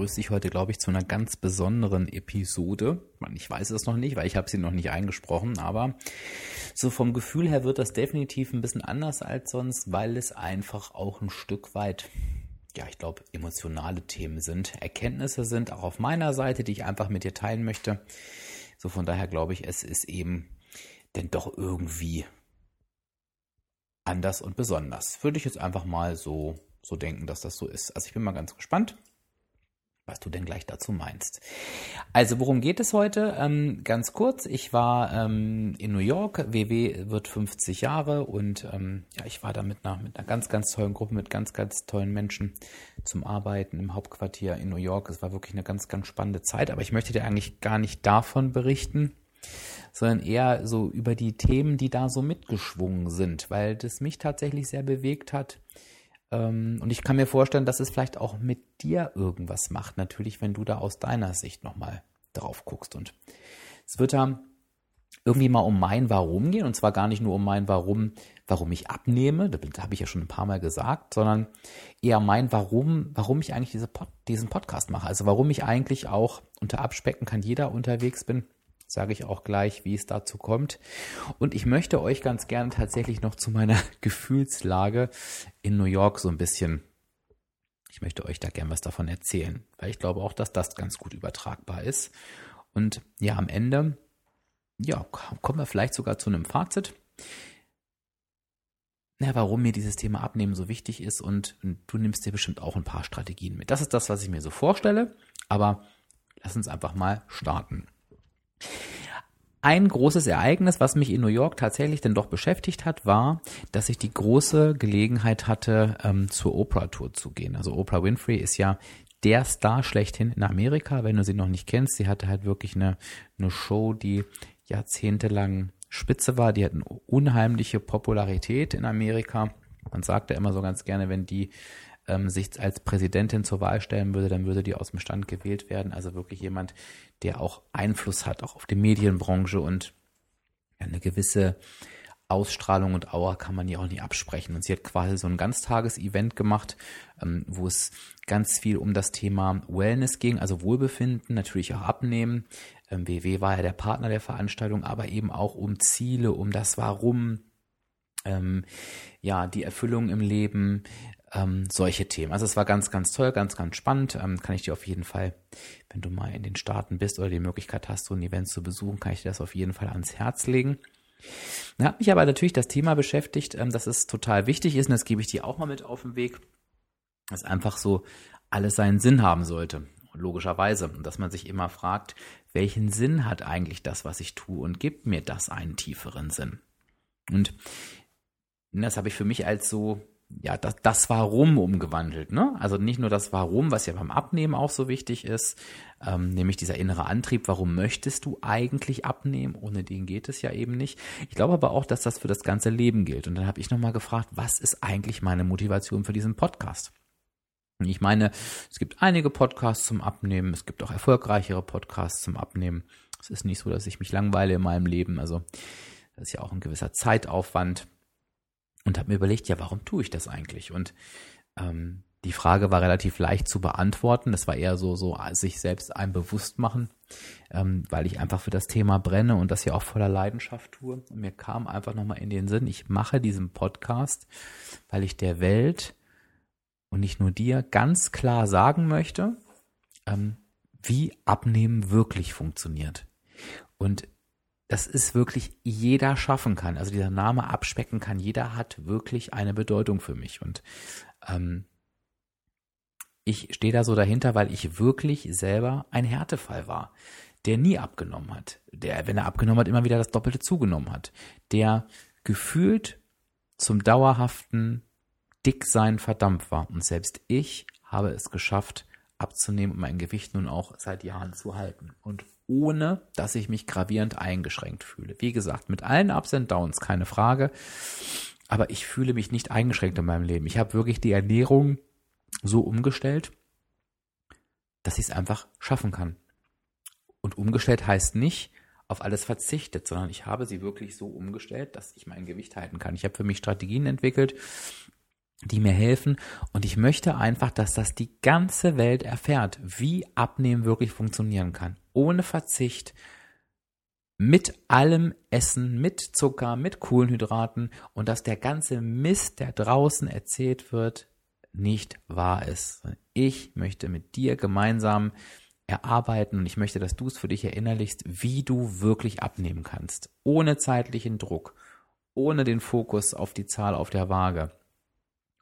begrüße dich heute, glaube ich, zu einer ganz besonderen Episode. Ich weiß es noch nicht, weil ich habe sie noch nicht eingesprochen, aber so vom Gefühl her wird das definitiv ein bisschen anders als sonst, weil es einfach auch ein Stück weit ja, ich glaube, emotionale Themen sind, Erkenntnisse sind, auch auf meiner Seite, die ich einfach mit dir teilen möchte. So von daher glaube ich, es ist eben denn doch irgendwie anders und besonders. Würde ich jetzt einfach mal so, so denken, dass das so ist. Also ich bin mal ganz gespannt was du denn gleich dazu meinst. Also worum geht es heute? Ähm, ganz kurz, ich war ähm, in New York, WW wird 50 Jahre und ähm, ja, ich war da mit einer, mit einer ganz, ganz tollen Gruppe, mit ganz, ganz tollen Menschen zum Arbeiten im Hauptquartier in New York. Es war wirklich eine ganz, ganz spannende Zeit, aber ich möchte dir eigentlich gar nicht davon berichten, sondern eher so über die Themen, die da so mitgeschwungen sind, weil das mich tatsächlich sehr bewegt hat und ich kann mir vorstellen, dass es vielleicht auch mit dir irgendwas macht, natürlich, wenn du da aus deiner Sicht nochmal drauf guckst. Und es wird da irgendwie mal um mein Warum gehen, und zwar gar nicht nur um mein Warum, warum ich abnehme, das habe ich ja schon ein paar Mal gesagt, sondern eher mein Warum, warum ich eigentlich diese Pod, diesen Podcast mache. Also warum ich eigentlich auch unter Abspecken kann jeder unterwegs bin sage ich auch gleich, wie es dazu kommt. Und ich möchte euch ganz gerne tatsächlich noch zu meiner Gefühlslage in New York so ein bisschen, ich möchte euch da gerne was davon erzählen, weil ich glaube auch, dass das ganz gut übertragbar ist. Und ja, am Ende, ja, kommen wir vielleicht sogar zu einem Fazit. Ja, warum mir dieses Thema Abnehmen so wichtig ist und du nimmst dir bestimmt auch ein paar Strategien mit. Das ist das, was ich mir so vorstelle, aber lass uns einfach mal starten. Ein großes Ereignis, was mich in New York tatsächlich denn doch beschäftigt hat, war, dass ich die große Gelegenheit hatte, ähm, zur Oprah-Tour zu gehen. Also Oprah Winfrey ist ja der Star schlechthin in Amerika, wenn du sie noch nicht kennst. Sie hatte halt wirklich eine, eine Show, die jahrzehntelang spitze war. Die hat eine unheimliche Popularität in Amerika. Man sagt ja immer so ganz gerne, wenn die ähm, sich als Präsidentin zur Wahl stellen würde, dann würde die aus dem Stand gewählt werden. Also wirklich jemand, der auch Einfluss hat, auch auf die Medienbranche und eine gewisse Ausstrahlung und Aura kann man ihr auch nicht absprechen. Und sie hat quasi so ein Ganztages-Event gemacht, ähm, wo es ganz viel um das Thema Wellness ging, also Wohlbefinden, natürlich auch Abnehmen. Ähm, WW war ja der Partner der Veranstaltung, aber eben auch um Ziele, um das Warum, ähm, ja, die Erfüllung im Leben, ähm, solche Themen. Also es war ganz, ganz toll, ganz, ganz spannend. Ähm, kann ich dir auf jeden Fall, wenn du mal in den Staaten bist oder die Möglichkeit hast, so ein Event zu besuchen, kann ich dir das auf jeden Fall ans Herz legen. Da hat mich aber natürlich das Thema beschäftigt, ähm, dass es total wichtig ist, und das gebe ich dir auch mal mit auf den Weg, dass einfach so alles seinen Sinn haben sollte, logischerweise. Und dass man sich immer fragt, welchen Sinn hat eigentlich das, was ich tue und gibt mir das einen tieferen Sinn? Und das habe ich für mich als so ja, das, das Warum umgewandelt. Ne? Also nicht nur das Warum, was ja beim Abnehmen auch so wichtig ist, ähm, nämlich dieser innere Antrieb, warum möchtest du eigentlich abnehmen? Ohne den geht es ja eben nicht. Ich glaube aber auch, dass das für das ganze Leben gilt. Und dann habe ich nochmal gefragt, was ist eigentlich meine Motivation für diesen Podcast? Ich meine, es gibt einige Podcasts zum Abnehmen, es gibt auch erfolgreichere Podcasts zum Abnehmen. Es ist nicht so, dass ich mich langweile in meinem Leben. Also das ist ja auch ein gewisser Zeitaufwand und habe mir überlegt, ja, warum tue ich das eigentlich? Und ähm, die Frage war relativ leicht zu beantworten. Das war eher so, so sich selbst einem bewusst machen, ähm, weil ich einfach für das Thema brenne und das ja auch voller Leidenschaft tue. Und mir kam einfach nochmal in den Sinn, ich mache diesen Podcast, weil ich der Welt und nicht nur dir ganz klar sagen möchte, ähm, wie Abnehmen wirklich funktioniert. Und das ist wirklich jeder schaffen kann. Also dieser Name abspecken kann, jeder hat wirklich eine Bedeutung für mich. Und ähm, ich stehe da so dahinter, weil ich wirklich selber ein Härtefall war, der nie abgenommen hat, der, wenn er abgenommen hat, immer wieder das Doppelte zugenommen hat, der gefühlt zum dauerhaften Dicksein verdammt war. Und selbst ich habe es geschafft, abzunehmen und mein Gewicht nun auch seit Jahren zu halten. Und ohne, dass ich mich gravierend eingeschränkt fühle. Wie gesagt, mit allen Ups und Downs, keine Frage. Aber ich fühle mich nicht eingeschränkt in meinem Leben. Ich habe wirklich die Ernährung so umgestellt, dass ich es einfach schaffen kann. Und umgestellt heißt nicht, auf alles verzichtet, sondern ich habe sie wirklich so umgestellt, dass ich mein Gewicht halten kann. Ich habe für mich Strategien entwickelt, die mir helfen und ich möchte einfach, dass das die ganze Welt erfährt, wie Abnehmen wirklich funktionieren kann. Ohne Verzicht, mit allem Essen, mit Zucker, mit Kohlenhydraten und dass der ganze Mist, der draußen erzählt wird, nicht wahr ist. Ich möchte mit dir gemeinsam erarbeiten und ich möchte, dass du es für dich erinnerlichst, wie du wirklich abnehmen kannst. Ohne zeitlichen Druck, ohne den Fokus auf die Zahl auf der Waage,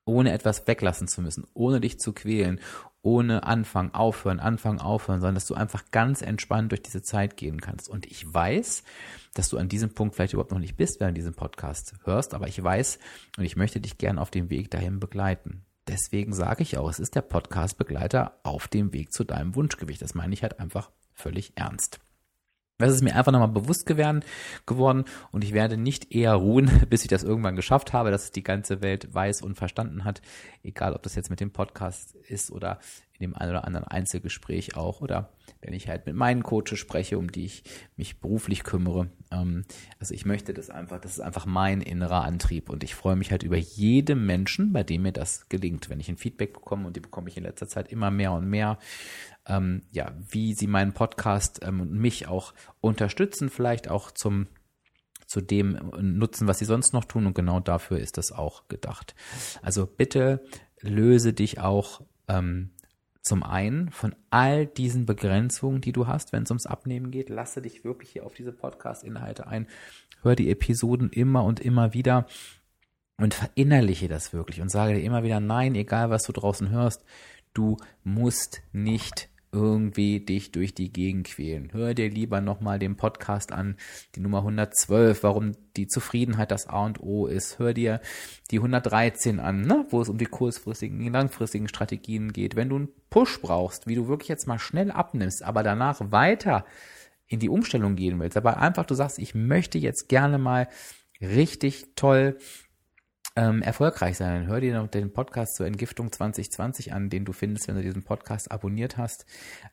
ohne etwas weglassen zu müssen, ohne dich zu quälen, ohne Anfang, aufhören, Anfang, aufhören, sondern dass du einfach ganz entspannt durch diese Zeit gehen kannst. Und ich weiß, dass du an diesem Punkt vielleicht überhaupt noch nicht bist, wenn du diesen Podcast hörst, aber ich weiß und ich möchte dich gern auf dem Weg dahin begleiten. Deswegen sage ich auch, es ist der Podcast-Begleiter auf dem Weg zu deinem Wunschgewicht. Das meine ich halt einfach völlig ernst. Das ist mir einfach nochmal bewusst geworden, und ich werde nicht eher ruhen, bis ich das irgendwann geschafft habe, dass es die ganze Welt weiß und verstanden hat, egal ob das jetzt mit dem Podcast ist oder in dem einen oder anderen Einzelgespräch auch oder wenn ich halt mit meinen Coaches spreche, um die ich mich beruflich kümmere. Ähm, also ich möchte das einfach, das ist einfach mein innerer Antrieb und ich freue mich halt über jeden Menschen, bei dem mir das gelingt, wenn ich ein Feedback bekomme und die bekomme ich in letzter Zeit immer mehr und mehr. Ähm, ja, wie sie meinen Podcast ähm, und mich auch unterstützen, vielleicht auch zum zu dem nutzen, was sie sonst noch tun und genau dafür ist das auch gedacht. Also bitte löse dich auch ähm, zum einen von all diesen Begrenzungen, die du hast, wenn es ums Abnehmen geht, lasse dich wirklich hier auf diese Podcast-Inhalte ein, hör die Episoden immer und immer wieder und verinnerliche das wirklich und sage dir immer wieder, nein, egal was du draußen hörst, du musst nicht irgendwie dich durch die Gegend quälen. Hör dir lieber nochmal den Podcast an, die Nummer 112, warum die Zufriedenheit das A und O ist. Hör dir die 113 an, ne? wo es um die kurzfristigen, langfristigen Strategien geht. Wenn du einen Push brauchst, wie du wirklich jetzt mal schnell abnimmst, aber danach weiter in die Umstellung gehen willst, aber einfach du sagst, ich möchte jetzt gerne mal richtig toll ähm, erfolgreich sein. Hör dir noch den Podcast zur Entgiftung 2020 an, den du findest, wenn du diesen Podcast abonniert hast.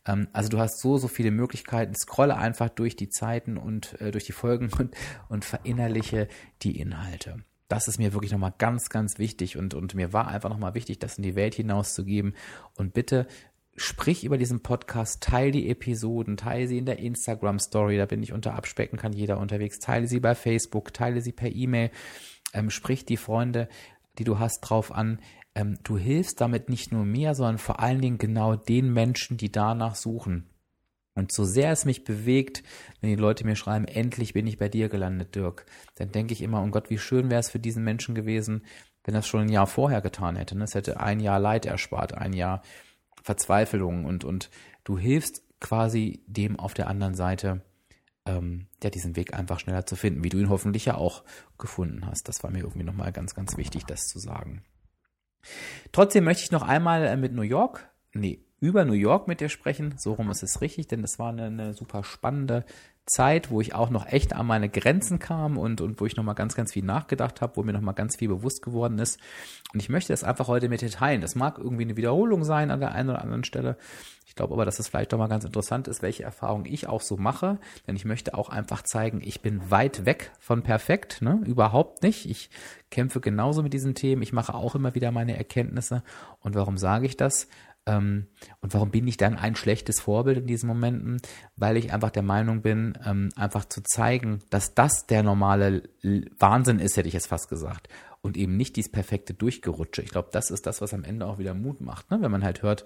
Ähm, also du hast so, so viele Möglichkeiten. Scrolle einfach durch die Zeiten und äh, durch die Folgen und, und verinnerliche die Inhalte. Das ist mir wirklich nochmal ganz, ganz wichtig und, und mir war einfach nochmal wichtig, das in die Welt hinauszugeben. Und bitte sprich über diesen Podcast, teile die Episoden, teile sie in der Instagram Story, da bin ich unter Abspecken, kann jeder unterwegs, teile sie bei Facebook, teile sie per E-Mail ähm, sprich die Freunde, die du hast, drauf an. Ähm, du hilfst damit nicht nur mir, sondern vor allen Dingen genau den Menschen, die danach suchen. Und so sehr es mich bewegt, wenn die Leute mir schreiben, endlich bin ich bei dir gelandet, Dirk, dann denke ich immer, oh Gott, wie schön wäre es für diesen Menschen gewesen, wenn das schon ein Jahr vorher getan hätte. Es hätte ein Jahr Leid erspart, ein Jahr Verzweiflung und, und du hilfst quasi dem auf der anderen Seite, ähm, ja, diesen Weg einfach schneller zu finden, wie du ihn hoffentlich ja auch gefunden hast. Das war mir irgendwie nochmal ganz, ganz wichtig, das zu sagen. Trotzdem möchte ich noch einmal äh, mit New York, nee, über New York mit dir sprechen. So rum ist es richtig, denn es war eine, eine super spannende Zeit, wo ich auch noch echt an meine Grenzen kam und, und wo ich nochmal ganz, ganz viel nachgedacht habe, wo mir nochmal ganz viel bewusst geworden ist. Und ich möchte das einfach heute mit dir teilen. Das mag irgendwie eine Wiederholung sein an der einen oder anderen Stelle. Ich glaube aber, dass es vielleicht doch mal ganz interessant ist, welche Erfahrungen ich auch so mache. Denn ich möchte auch einfach zeigen, ich bin weit weg von perfekt, ne? Überhaupt nicht. Ich kämpfe genauso mit diesen Themen. Ich mache auch immer wieder meine Erkenntnisse. Und warum sage ich das? Ähm, und warum bin ich dann ein schlechtes Vorbild in diesen Momenten? Weil ich einfach der Meinung bin, ähm, einfach zu zeigen, dass das der normale Wahnsinn ist, hätte ich jetzt fast gesagt. Und eben nicht dieses perfekte Durchgerutsche. Ich glaube, das ist das, was am Ende auch wieder Mut macht. Ne? Wenn man halt hört,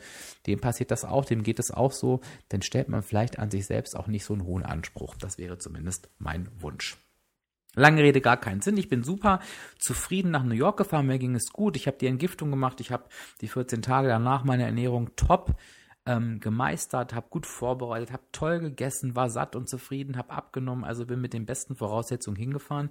dem passiert das auch, dem geht es auch so, dann stellt man vielleicht an sich selbst auch nicht so einen hohen Anspruch. Das wäre zumindest mein Wunsch. Lange Rede, gar keinen Sinn. Ich bin super zufrieden nach New York gefahren. Mir ging es gut. Ich habe die Entgiftung gemacht. Ich habe die 14 Tage danach meine Ernährung top ähm, gemeistert, habe gut vorbereitet, habe toll gegessen, war satt und zufrieden, habe abgenommen. Also bin mit den besten Voraussetzungen hingefahren.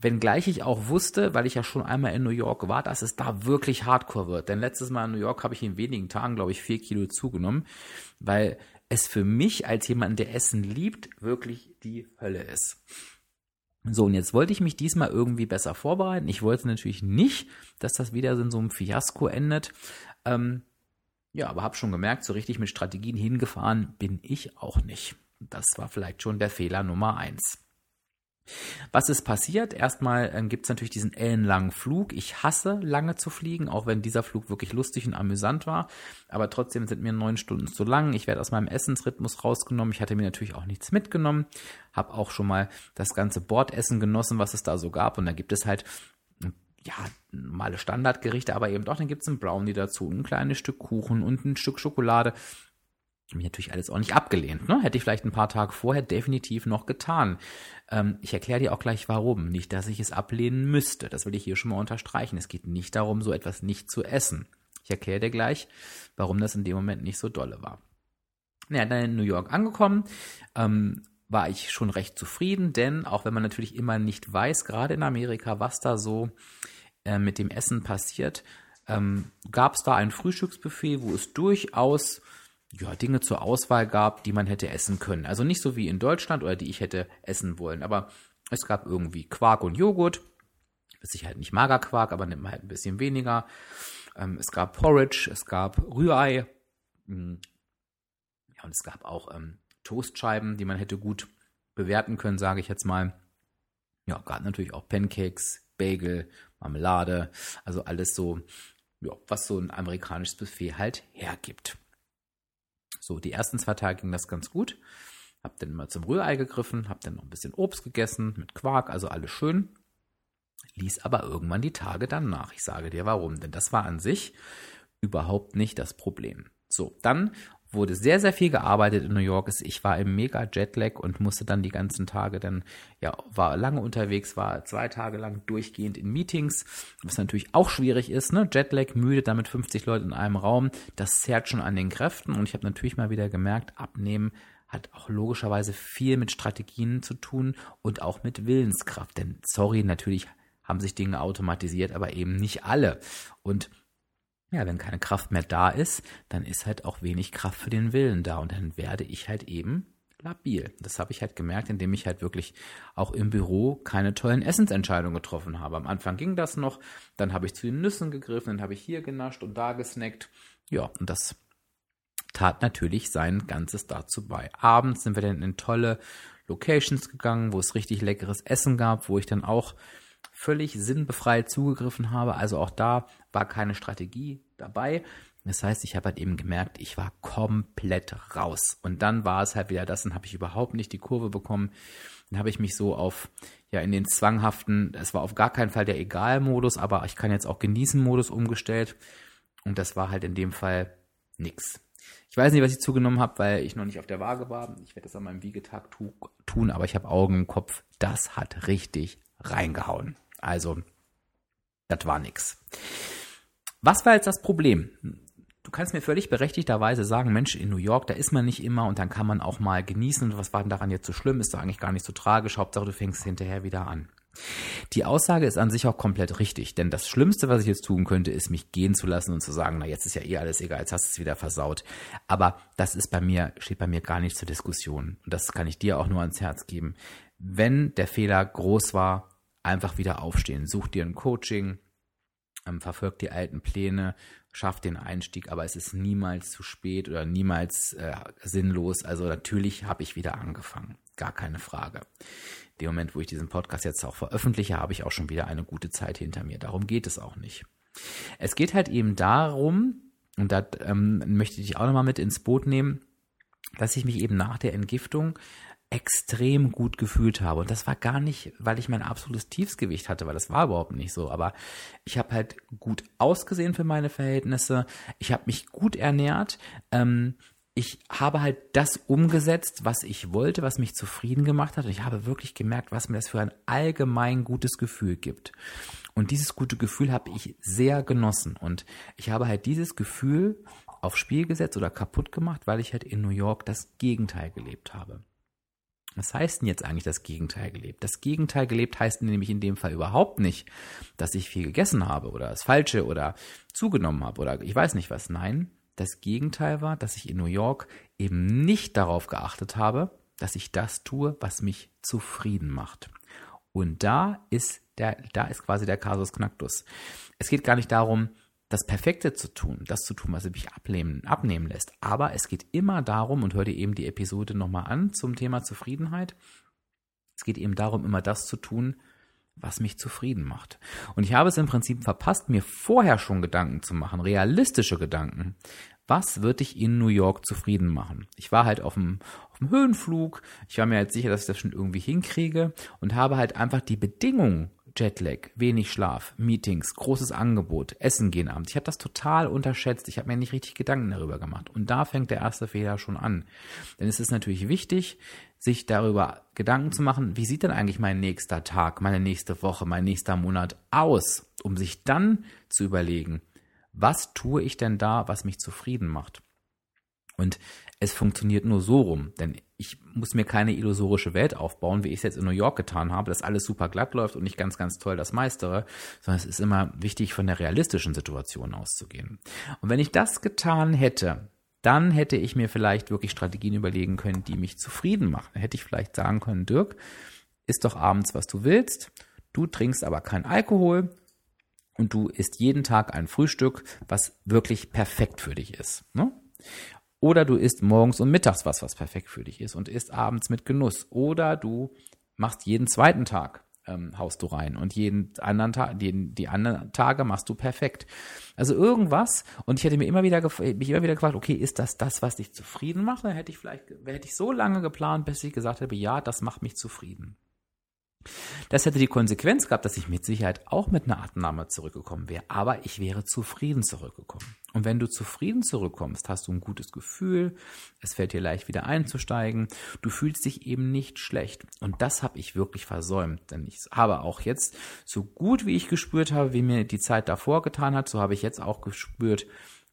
Wenngleich ich auch wusste, weil ich ja schon einmal in New York war, dass es da wirklich hardcore wird. Denn letztes Mal in New York habe ich in wenigen Tagen, glaube ich, vier Kilo zugenommen, weil es für mich als jemand, der Essen liebt, wirklich die Hölle ist. So, und jetzt wollte ich mich diesmal irgendwie besser vorbereiten. Ich wollte natürlich nicht, dass das wieder in so einem Fiasko endet. Ähm, ja, aber habe schon gemerkt, so richtig mit Strategien hingefahren bin ich auch nicht. Das war vielleicht schon der Fehler Nummer eins. Was ist passiert? Erstmal äh, gibt es natürlich diesen ellenlangen Flug. Ich hasse lange zu fliegen, auch wenn dieser Flug wirklich lustig und amüsant war. Aber trotzdem sind mir neun Stunden zu lang. Ich werde aus meinem Essensrhythmus rausgenommen. Ich hatte mir natürlich auch nichts mitgenommen. Habe auch schon mal das ganze Bordessen genossen, was es da so gab. Und da gibt es halt ja, normale Standardgerichte, aber eben doch, dann gibt es ein Brownie dazu, ein kleines Stück Kuchen und ein Stück Schokolade mir natürlich alles auch nicht abgelehnt. Ne? Hätte ich vielleicht ein paar Tage vorher definitiv noch getan. Ähm, ich erkläre dir auch gleich warum. Nicht, dass ich es ablehnen müsste. Das will ich hier schon mal unterstreichen. Es geht nicht darum, so etwas nicht zu essen. Ich erkläre dir gleich, warum das in dem Moment nicht so dolle war. Naja, dann in New York angekommen, ähm, war ich schon recht zufrieden, denn auch wenn man natürlich immer nicht weiß, gerade in Amerika, was da so äh, mit dem Essen passiert, ähm, gab es da ein Frühstücksbuffet, wo es durchaus ja, Dinge zur Auswahl gab, die man hätte essen können. Also nicht so wie in Deutschland oder die ich hätte essen wollen. Aber es gab irgendwie Quark und Joghurt. Sicher halt nicht Magerquark, aber nimmt man halt ein bisschen weniger. Ähm, es gab Porridge, es gab Rührei. Hm. Ja, und es gab auch ähm, Toastscheiben, die man hätte gut bewerten können, sage ich jetzt mal. Ja, gab natürlich auch Pancakes, Bagel, Marmelade, also alles so, ja, was so ein amerikanisches Buffet halt hergibt. So, die ersten zwei Tage ging das ganz gut. Hab dann mal zum Rührei gegriffen, hab dann noch ein bisschen Obst gegessen mit Quark, also alles schön. Ließ aber irgendwann die Tage dann nach. Ich sage dir warum, denn das war an sich überhaupt nicht das Problem. So, dann wurde sehr, sehr viel gearbeitet in New York. Ich war im mega Jetlag und musste dann die ganzen Tage dann, ja, war lange unterwegs, war zwei Tage lang durchgehend in Meetings, was natürlich auch schwierig ist, ne? Jetlag, müde, damit 50 Leute in einem Raum, das zerrt schon an den Kräften und ich habe natürlich mal wieder gemerkt, abnehmen hat auch logischerweise viel mit Strategien zu tun und auch mit Willenskraft. Denn sorry, natürlich haben sich Dinge automatisiert, aber eben nicht alle. Und ja, wenn keine Kraft mehr da ist, dann ist halt auch wenig Kraft für den Willen da und dann werde ich halt eben labil. Das habe ich halt gemerkt, indem ich halt wirklich auch im Büro keine tollen Essensentscheidungen getroffen habe. Am Anfang ging das noch, dann habe ich zu den Nüssen gegriffen, dann habe ich hier genascht und da gesnackt. Ja, und das tat natürlich sein Ganzes dazu bei. Abends sind wir dann in tolle Locations gegangen, wo es richtig leckeres Essen gab, wo ich dann auch völlig sinnbefreit zugegriffen habe. Also auch da war keine Strategie dabei. Das heißt, ich habe halt eben gemerkt, ich war komplett raus. Und dann war es halt wieder das, dann habe ich überhaupt nicht die Kurve bekommen. Dann habe ich mich so auf, ja, in den zwanghaften, es war auf gar keinen Fall der Egal-Modus, aber ich kann jetzt auch Genießen-Modus umgestellt. Und das war halt in dem Fall nix. Ich weiß nicht, was ich zugenommen habe, weil ich noch nicht auf der Waage war. Ich werde das an meinem Wiegetag tu tun, aber ich habe Augen im Kopf. Das hat richtig reingehauen. Also, das war nix. Was war jetzt das Problem? Du kannst mir völlig berechtigterweise sagen, Mensch, in New York, da ist man nicht immer und dann kann man auch mal genießen. Und was war denn daran jetzt so schlimm? Ist doch eigentlich gar nicht so tragisch. Hauptsache, du fängst hinterher wieder an. Die Aussage ist an sich auch komplett richtig, denn das Schlimmste, was ich jetzt tun könnte, ist mich gehen zu lassen und zu sagen, na jetzt ist ja eh alles egal, jetzt hast du es wieder versaut. Aber das ist bei mir, steht bei mir gar nicht zur Diskussion. Und das kann ich dir auch nur ans Herz geben. Wenn der Fehler groß war, einfach wieder aufstehen. Such dir ein Coaching, ähm, verfolg die alten Pläne, schaff den Einstieg, aber es ist niemals zu spät oder niemals äh, sinnlos. Also natürlich habe ich wieder angefangen, gar keine Frage. Dem Moment, wo ich diesen Podcast jetzt auch veröffentliche, habe ich auch schon wieder eine gute Zeit hinter mir. Darum geht es auch nicht. Es geht halt eben darum, und da ähm, möchte ich auch nochmal mit ins Boot nehmen, dass ich mich eben nach der Entgiftung extrem gut gefühlt habe. Und das war gar nicht, weil ich mein absolutes Tiefsgewicht hatte, weil das war überhaupt nicht so. Aber ich habe halt gut ausgesehen für meine Verhältnisse. Ich habe mich gut ernährt. Ähm, ich habe halt das umgesetzt, was ich wollte, was mich zufrieden gemacht hat. Und ich habe wirklich gemerkt, was mir das für ein allgemein gutes Gefühl gibt. Und dieses gute Gefühl habe ich sehr genossen. Und ich habe halt dieses Gefühl aufs Spiel gesetzt oder kaputt gemacht, weil ich halt in New York das Gegenteil gelebt habe. Was heißt denn jetzt eigentlich das Gegenteil gelebt? Das Gegenteil gelebt heißt nämlich in dem Fall überhaupt nicht, dass ich viel gegessen habe oder das Falsche oder zugenommen habe oder ich weiß nicht was. Nein, das Gegenteil war, dass ich in New York eben nicht darauf geachtet habe, dass ich das tue, was mich zufrieden macht. Und da ist der, da ist quasi der Kasus Knacktus. Es geht gar nicht darum, das Perfekte zu tun, das zu tun, was mich abnehmen, abnehmen lässt. Aber es geht immer darum, und hör dir eben die Episode nochmal an zum Thema Zufriedenheit. Es geht eben darum, immer das zu tun, was mich zufrieden macht. Und ich habe es im Prinzip verpasst, mir vorher schon Gedanken zu machen, realistische Gedanken. Was wird dich in New York zufrieden machen? Ich war halt auf dem, auf dem Höhenflug. Ich war mir halt sicher, dass ich das schon irgendwie hinkriege und habe halt einfach die Bedingungen Jetlag, wenig Schlaf, Meetings, großes Angebot, Essen gehen abends. Ich habe das total unterschätzt. Ich habe mir nicht richtig Gedanken darüber gemacht. Und da fängt der erste Fehler schon an. Denn es ist natürlich wichtig, sich darüber Gedanken zu machen, wie sieht denn eigentlich mein nächster Tag, meine nächste Woche, mein nächster Monat aus, um sich dann zu überlegen, was tue ich denn da, was mich zufrieden macht. Und es funktioniert nur so rum, denn ich muss mir keine illusorische Welt aufbauen, wie ich es jetzt in New York getan habe, dass alles super glatt läuft und ich ganz, ganz toll das meistere, sondern es ist immer wichtig, von der realistischen Situation auszugehen. Und wenn ich das getan hätte, dann hätte ich mir vielleicht wirklich Strategien überlegen können, die mich zufrieden machen. Dann hätte ich vielleicht sagen können, Dirk, isst doch abends, was du willst, du trinkst aber kein Alkohol und du isst jeden Tag ein Frühstück, was wirklich perfekt für dich ist. Ne? Oder du isst morgens und mittags was, was perfekt für dich ist und isst abends mit Genuss. Oder du machst jeden zweiten Tag ähm, haust du rein und jeden anderen Tag, die, die anderen Tage machst du perfekt. Also irgendwas. Und ich hätte mir immer wieder mich immer wieder gefragt, okay, ist das das, was dich zufrieden macht? Dann hätte ich vielleicht, hätte ich so lange geplant, bis ich gesagt habe, ja, das macht mich zufrieden. Das hätte die Konsequenz gehabt, dass ich mit Sicherheit auch mit einer Abnahme zurückgekommen wäre, aber ich wäre zufrieden zurückgekommen. Und wenn du zufrieden zurückkommst, hast du ein gutes Gefühl, es fällt dir leicht wieder einzusteigen, du fühlst dich eben nicht schlecht. Und das habe ich wirklich versäumt, denn ich habe auch jetzt, so gut wie ich gespürt habe, wie mir die Zeit davor getan hat, so habe ich jetzt auch gespürt,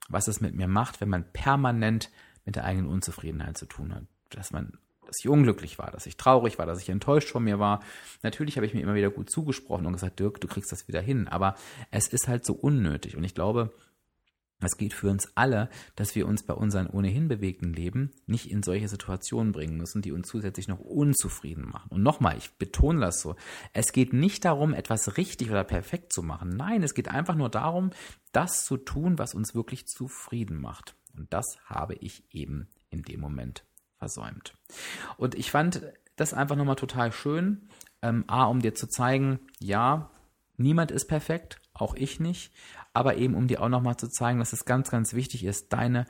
was es mit mir macht, wenn man permanent mit der eigenen Unzufriedenheit zu tun hat. Dass man dass ich unglücklich war, dass ich traurig war, dass ich enttäuscht von mir war. Natürlich habe ich mir immer wieder gut zugesprochen und gesagt, Dirk, du kriegst das wieder hin. Aber es ist halt so unnötig. Und ich glaube, es geht für uns alle, dass wir uns bei unserem ohnehin bewegten Leben nicht in solche Situationen bringen müssen, die uns zusätzlich noch unzufrieden machen. Und nochmal, ich betone das so. Es geht nicht darum, etwas richtig oder perfekt zu machen. Nein, es geht einfach nur darum, das zu tun, was uns wirklich zufrieden macht. Und das habe ich eben in dem Moment versäumt. Und ich fand das einfach nochmal total schön. Ähm, A, um dir zu zeigen, ja, niemand ist perfekt, auch ich nicht, aber eben um dir auch nochmal zu zeigen, dass es ganz, ganz wichtig ist, deine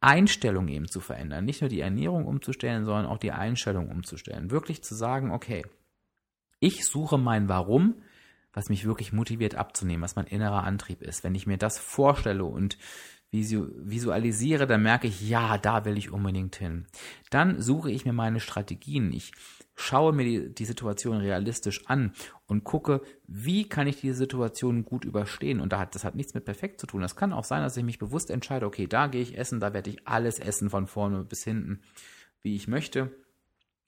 Einstellung eben zu verändern. Nicht nur die Ernährung umzustellen, sondern auch die Einstellung umzustellen. Wirklich zu sagen, okay, ich suche mein Warum, was mich wirklich motiviert abzunehmen, was mein innerer Antrieb ist. Wenn ich mir das vorstelle und visualisiere, dann merke ich, ja, da will ich unbedingt hin. Dann suche ich mir meine Strategien. Ich schaue mir die, die Situation realistisch an und gucke, wie kann ich diese Situation gut überstehen. Und da hat, das hat nichts mit perfekt zu tun. Das kann auch sein, dass ich mich bewusst entscheide, okay, da gehe ich essen, da werde ich alles essen von vorne bis hinten, wie ich möchte.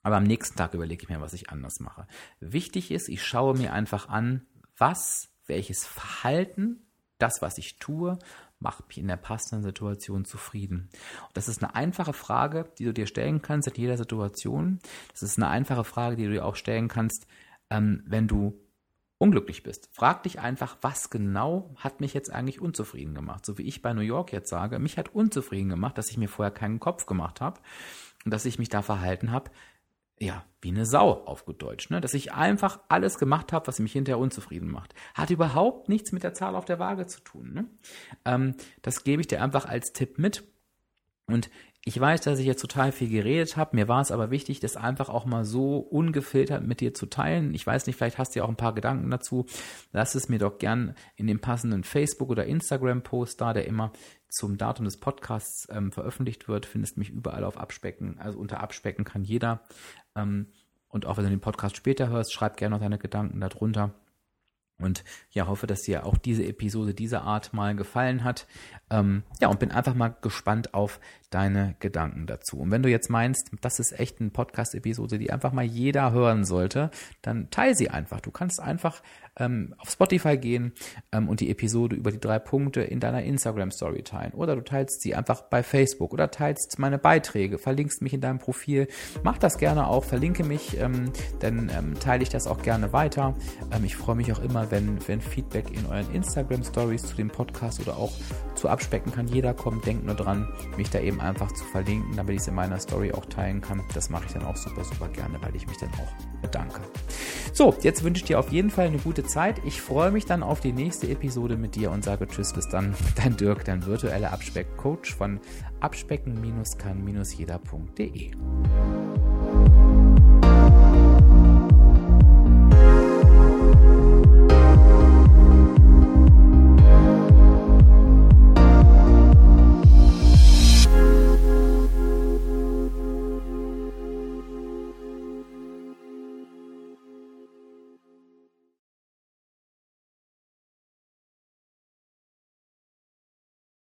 Aber am nächsten Tag überlege ich mir, was ich anders mache. Wichtig ist, ich schaue mir einfach an, was, welches Verhalten, das, was ich tue, macht mich in der passenden Situation zufrieden? Und das ist eine einfache Frage, die du dir stellen kannst in jeder Situation. Das ist eine einfache Frage, die du dir auch stellen kannst, ähm, wenn du unglücklich bist. Frag dich einfach, was genau hat mich jetzt eigentlich unzufrieden gemacht? So wie ich bei New York jetzt sage, mich hat unzufrieden gemacht, dass ich mir vorher keinen Kopf gemacht habe und dass ich mich da verhalten habe, ja, wie eine Sau aufgedeutscht, ne? dass ich einfach alles gemacht habe, was mich hinterher unzufrieden macht. Hat überhaupt nichts mit der Zahl auf der Waage zu tun. Ne? Ähm, das gebe ich dir einfach als Tipp mit. Und ich weiß, dass ich jetzt total viel geredet habe. Mir war es aber wichtig, das einfach auch mal so ungefiltert mit dir zu teilen. Ich weiß nicht, vielleicht hast du ja auch ein paar Gedanken dazu. Lass es mir doch gern in dem passenden Facebook- oder Instagram-Post da, der immer zum Datum des Podcasts ähm, veröffentlicht wird. Findest mich überall auf Abspecken. Also unter Abspecken kann jeder. Ähm, und auch wenn du den Podcast später hörst, schreib gerne noch deine Gedanken darunter. Und ja, hoffe, dass dir auch diese Episode dieser Art mal gefallen hat. Ähm, ja, und bin einfach mal gespannt auf deine Gedanken dazu. Und wenn du jetzt meinst, das ist echt eine Podcast-Episode, die einfach mal jeder hören sollte, dann teile sie einfach. Du kannst einfach ähm, auf Spotify gehen ähm, und die Episode über die drei Punkte in deiner Instagram-Story teilen. Oder du teilst sie einfach bei Facebook oder teilst meine Beiträge, verlinkst mich in deinem Profil. Mach das gerne auch, verlinke mich, ähm, dann ähm, teile ich das auch gerne weiter. Ähm, ich freue mich auch immer, wenn, wenn Feedback in euren Instagram-Stories zu dem Podcast oder auch zu Abspecken kann jeder kommen. Denkt nur dran, mich da eben einfach zu verlinken, damit ich es in meiner Story auch teilen kann. Das mache ich dann auch super, super gerne, weil ich mich dann auch bedanke. So, jetzt wünsche ich dir auf jeden Fall eine gute Zeit. Ich freue mich dann auf die nächste Episode mit dir und sage Tschüss, bis dann. Dein Dirk, dein virtueller Abspeck-Coach von abspecken-kann-jeder.de.